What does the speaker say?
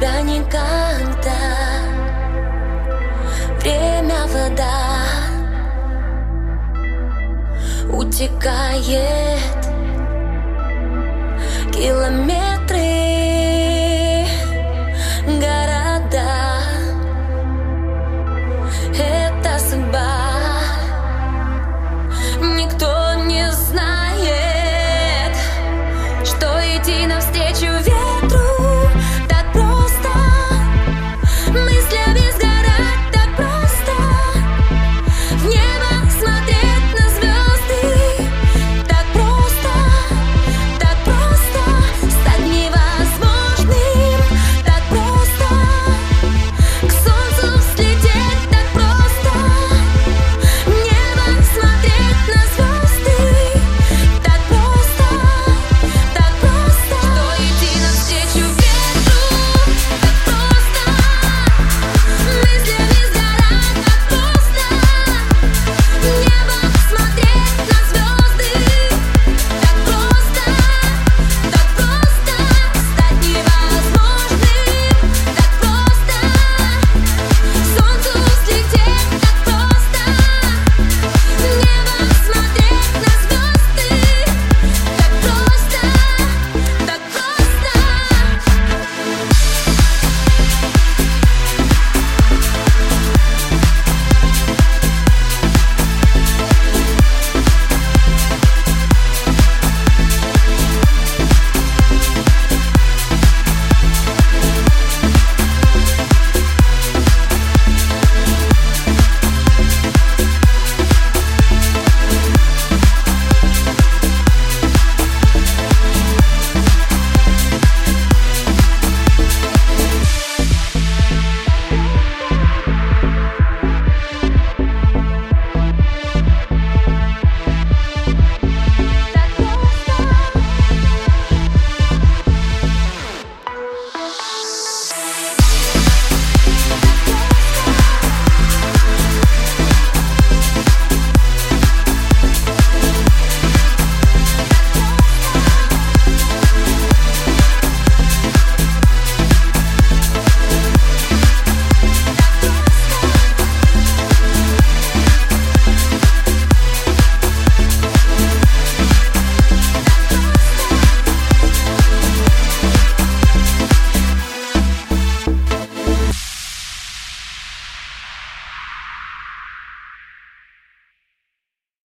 тебя никогда Время вода. Утекает Километры.